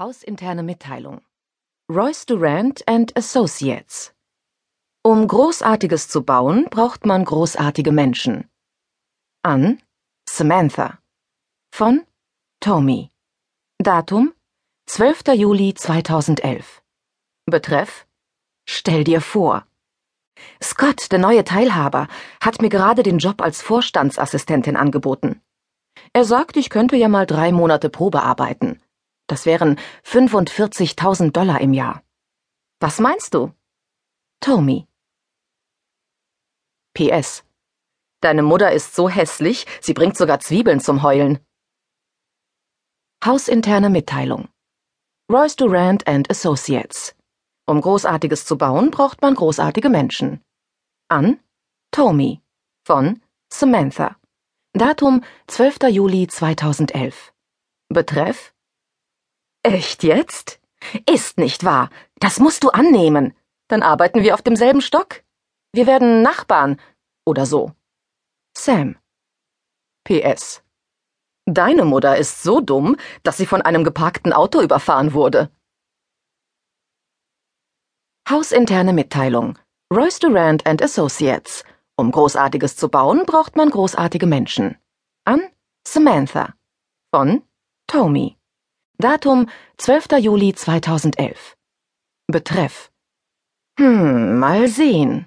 Hausinterne Mitteilung. Royce Durant and Associates. Um Großartiges zu bauen, braucht man großartige Menschen. An Samantha. Von Tommy. Datum 12. Juli 2011. Betreff Stell dir vor. Scott, der neue Teilhaber, hat mir gerade den Job als Vorstandsassistentin angeboten. Er sagt, ich könnte ja mal drei Monate Probe arbeiten. Das wären 45.000 Dollar im Jahr. Was meinst du? Tommy. PS. Deine Mutter ist so hässlich, sie bringt sogar Zwiebeln zum Heulen. Hausinterne Mitteilung. Royce Durant and Associates. Um Großartiges zu bauen, braucht man großartige Menschen. An Tommy. Von Samantha. Datum 12. Juli 2011. Betreff Echt jetzt? Ist nicht wahr. Das musst du annehmen. Dann arbeiten wir auf demselben Stock. Wir werden Nachbarn oder so. Sam. PS. Deine Mutter ist so dumm, dass sie von einem geparkten Auto überfahren wurde. Hausinterne Mitteilung. Royce Durant and Associates. Um Großartiges zu bauen, braucht man großartige Menschen. An Samantha. Von Tommy. Datum 12. Juli 2011. Betreff. Hm, mal sehen.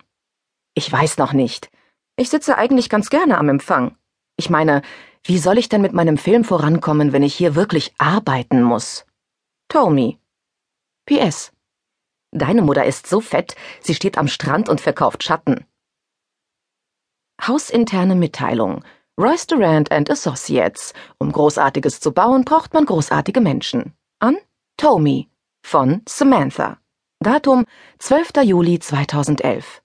Ich weiß noch nicht. Ich sitze eigentlich ganz gerne am Empfang. Ich meine, wie soll ich denn mit meinem Film vorankommen, wenn ich hier wirklich arbeiten muss? Tommy. PS. Deine Mutter ist so fett, sie steht am Strand und verkauft Schatten. Hausinterne Mitteilung. Royce Durant and Associates. Um Großartiges zu bauen, braucht man großartige Menschen. An Tommy von Samantha. Datum 12. Juli 2011.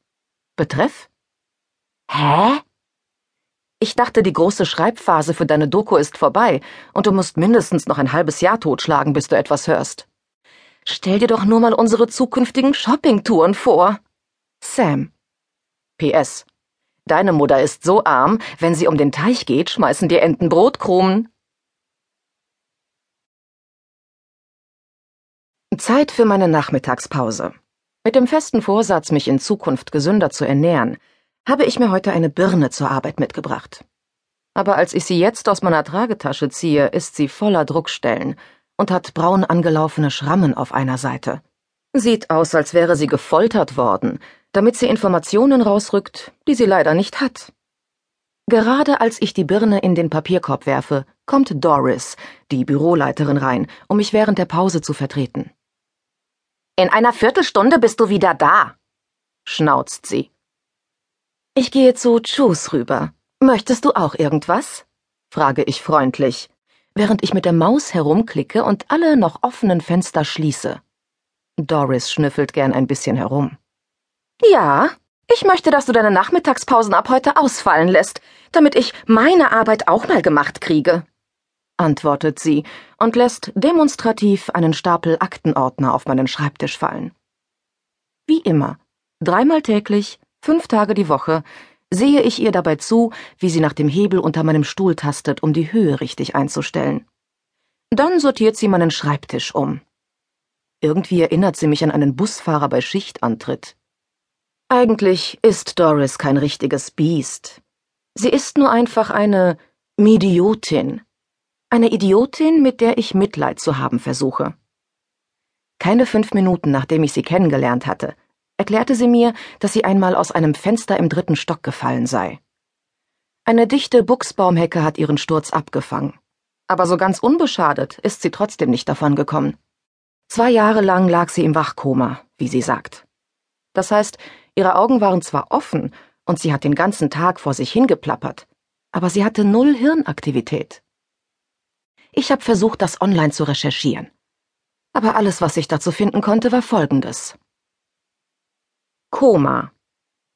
Betreff? Hä? Ich dachte, die große Schreibphase für deine Doku ist vorbei und du musst mindestens noch ein halbes Jahr totschlagen, bis du etwas hörst. Stell dir doch nur mal unsere zukünftigen Shoppingtouren vor. Sam. PS. Deine Mutter ist so arm, wenn sie um den Teich geht, schmeißen dir Enten Brotkrumen. Zeit für meine Nachmittagspause. Mit dem festen Vorsatz, mich in Zukunft gesünder zu ernähren, habe ich mir heute eine Birne zur Arbeit mitgebracht. Aber als ich sie jetzt aus meiner Tragetasche ziehe, ist sie voller Druckstellen und hat braun angelaufene Schrammen auf einer Seite. Sieht aus, als wäre sie gefoltert worden, damit sie Informationen rausrückt, die sie leider nicht hat. Gerade als ich die Birne in den Papierkorb werfe, kommt Doris, die Büroleiterin, rein, um mich während der Pause zu vertreten. In einer Viertelstunde bist du wieder da, schnauzt sie. Ich gehe zu Chus rüber. Möchtest du auch irgendwas? frage ich freundlich, während ich mit der Maus herumklicke und alle noch offenen Fenster schließe. Doris schnüffelt gern ein bisschen herum. Ja, ich möchte, dass du deine Nachmittagspausen ab heute ausfallen lässt, damit ich meine Arbeit auch mal gemacht kriege, antwortet sie und lässt demonstrativ einen Stapel Aktenordner auf meinen Schreibtisch fallen. Wie immer, dreimal täglich, fünf Tage die Woche, sehe ich ihr dabei zu, wie sie nach dem Hebel unter meinem Stuhl tastet, um die Höhe richtig einzustellen. Dann sortiert sie meinen Schreibtisch um. Irgendwie erinnert sie mich an einen Busfahrer bei Schichtantritt. Eigentlich ist Doris kein richtiges Biest. Sie ist nur einfach eine Midiotin. Eine Idiotin, mit der ich Mitleid zu haben versuche. Keine fünf Minuten nachdem ich sie kennengelernt hatte, erklärte sie mir, dass sie einmal aus einem Fenster im dritten Stock gefallen sei. Eine dichte Buchsbaumhecke hat ihren Sturz abgefangen. Aber so ganz unbeschadet ist sie trotzdem nicht davon gekommen. Zwei Jahre lang lag sie im Wachkoma, wie sie sagt. Das heißt, ihre Augen waren zwar offen und sie hat den ganzen Tag vor sich hingeplappert, aber sie hatte null Hirnaktivität. Ich habe versucht, das online zu recherchieren. Aber alles, was ich dazu finden konnte, war folgendes. Koma.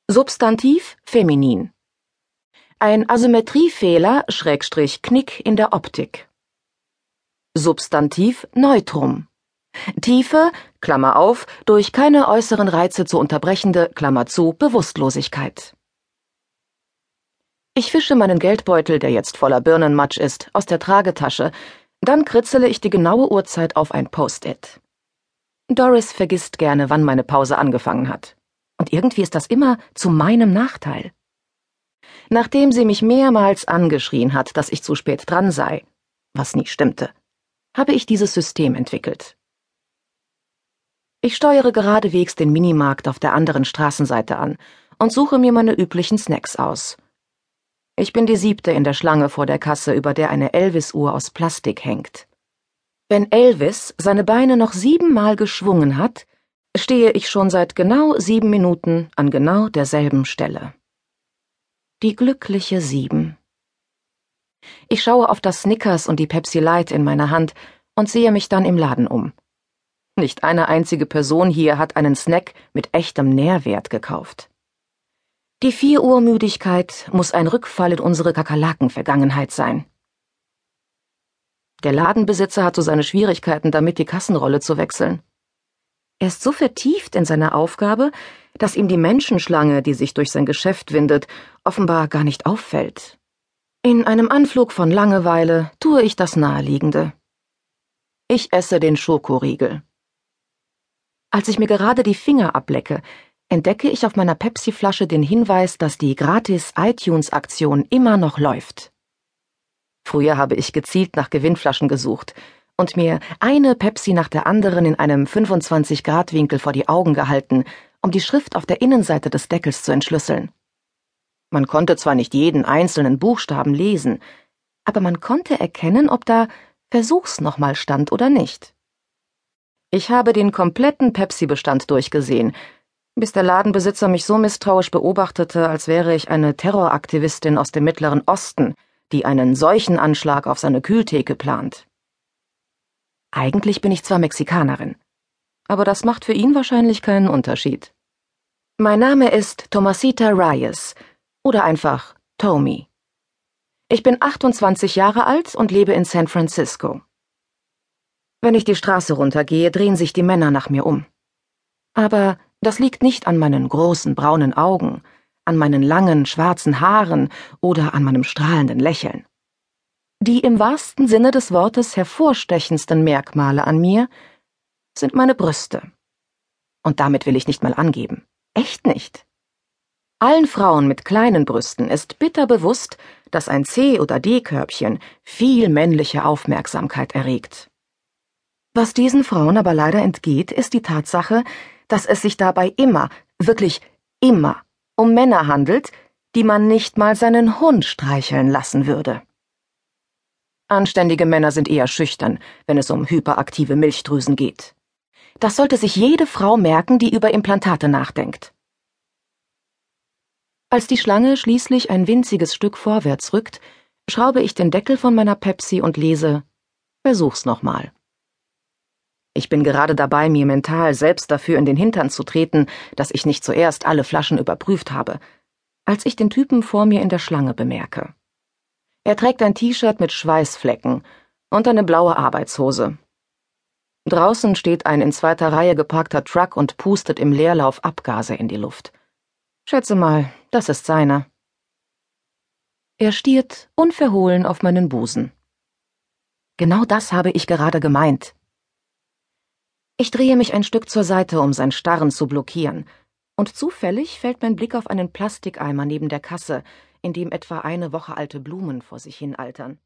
Substantiv feminin. Ein Asymmetriefehler, Schrägstrich Knick in der Optik. Substantiv Neutrum. Tiefe, Klammer auf, durch keine äußeren Reize zu unterbrechende, Klammer zu, Bewusstlosigkeit. Ich fische meinen Geldbeutel, der jetzt voller Birnenmatsch ist, aus der Tragetasche, Dann kritzele ich die genaue Uhrzeit auf ein Post-it. Doris vergisst gerne, wann meine Pause angefangen hat. Und irgendwie ist das immer zu meinem Nachteil. Nachdem sie mich mehrmals angeschrien hat, dass ich zu spät dran sei, was nie stimmte, habe ich dieses System entwickelt. Ich steuere geradewegs den Minimarkt auf der anderen Straßenseite an und suche mir meine üblichen Snacks aus. Ich bin die siebte in der Schlange vor der Kasse, über der eine Elvis-Uhr aus Plastik hängt. Wenn Elvis seine Beine noch siebenmal geschwungen hat, stehe ich schon seit genau sieben Minuten an genau derselben Stelle. Die glückliche Sieben. Ich schaue auf das Snickers und die Pepsi Light in meiner Hand und sehe mich dann im Laden um. Nicht eine einzige Person hier hat einen Snack mit echtem Nährwert gekauft. Die vier Uhr Müdigkeit muss ein Rückfall in unsere Kakerlaken-Vergangenheit sein. Der Ladenbesitzer hat so seine Schwierigkeiten damit, die Kassenrolle zu wechseln. Er ist so vertieft in seiner Aufgabe, dass ihm die Menschenschlange, die sich durch sein Geschäft windet, offenbar gar nicht auffällt. In einem Anflug von Langeweile tue ich das Naheliegende. Ich esse den Schokoriegel. Als ich mir gerade die Finger ablecke, entdecke ich auf meiner Pepsi-Flasche den Hinweis, dass die Gratis-iTunes-Aktion immer noch läuft. Früher habe ich gezielt nach Gewinnflaschen gesucht und mir eine Pepsi nach der anderen in einem 25-Grad-Winkel vor die Augen gehalten, um die Schrift auf der Innenseite des Deckels zu entschlüsseln. Man konnte zwar nicht jeden einzelnen Buchstaben lesen, aber man konnte erkennen, ob da Versuch's nochmal stand oder nicht. Ich habe den kompletten Pepsi-Bestand durchgesehen, bis der Ladenbesitzer mich so misstrauisch beobachtete, als wäre ich eine Terroraktivistin aus dem Mittleren Osten, die einen solchen Anschlag auf seine Kühltheke plant. Eigentlich bin ich zwar Mexikanerin, aber das macht für ihn wahrscheinlich keinen Unterschied. Mein Name ist Tomasita Reyes oder einfach Tommy. Ich bin 28 Jahre alt und lebe in San Francisco. Wenn ich die Straße runtergehe, drehen sich die Männer nach mir um. Aber das liegt nicht an meinen großen braunen Augen, an meinen langen schwarzen Haaren oder an meinem strahlenden Lächeln. Die im wahrsten Sinne des Wortes hervorstechendsten Merkmale an mir sind meine Brüste. Und damit will ich nicht mal angeben. Echt nicht. Allen Frauen mit kleinen Brüsten ist bitter bewusst, dass ein C- oder D-Körbchen viel männliche Aufmerksamkeit erregt. Was diesen Frauen aber leider entgeht, ist die Tatsache, dass es sich dabei immer, wirklich immer um Männer handelt, die man nicht mal seinen Hund streicheln lassen würde. Anständige Männer sind eher schüchtern, wenn es um hyperaktive Milchdrüsen geht. Das sollte sich jede Frau merken, die über Implantate nachdenkt. Als die Schlange schließlich ein winziges Stück vorwärts rückt, schraube ich den Deckel von meiner Pepsi und lese Versuch's nochmal. Ich bin gerade dabei, mir mental selbst dafür in den Hintern zu treten, dass ich nicht zuerst alle Flaschen überprüft habe, als ich den Typen vor mir in der Schlange bemerke. Er trägt ein T-Shirt mit Schweißflecken und eine blaue Arbeitshose. Draußen steht ein in zweiter Reihe geparkter Truck und pustet im Leerlauf Abgase in die Luft. Schätze mal, das ist seiner. Er stiert unverhohlen auf meinen Busen. Genau das habe ich gerade gemeint. Ich drehe mich ein Stück zur Seite, um sein Starren zu blockieren, und zufällig fällt mein Blick auf einen Plastikeimer neben der Kasse, in dem etwa eine Woche alte Blumen vor sich hin altern.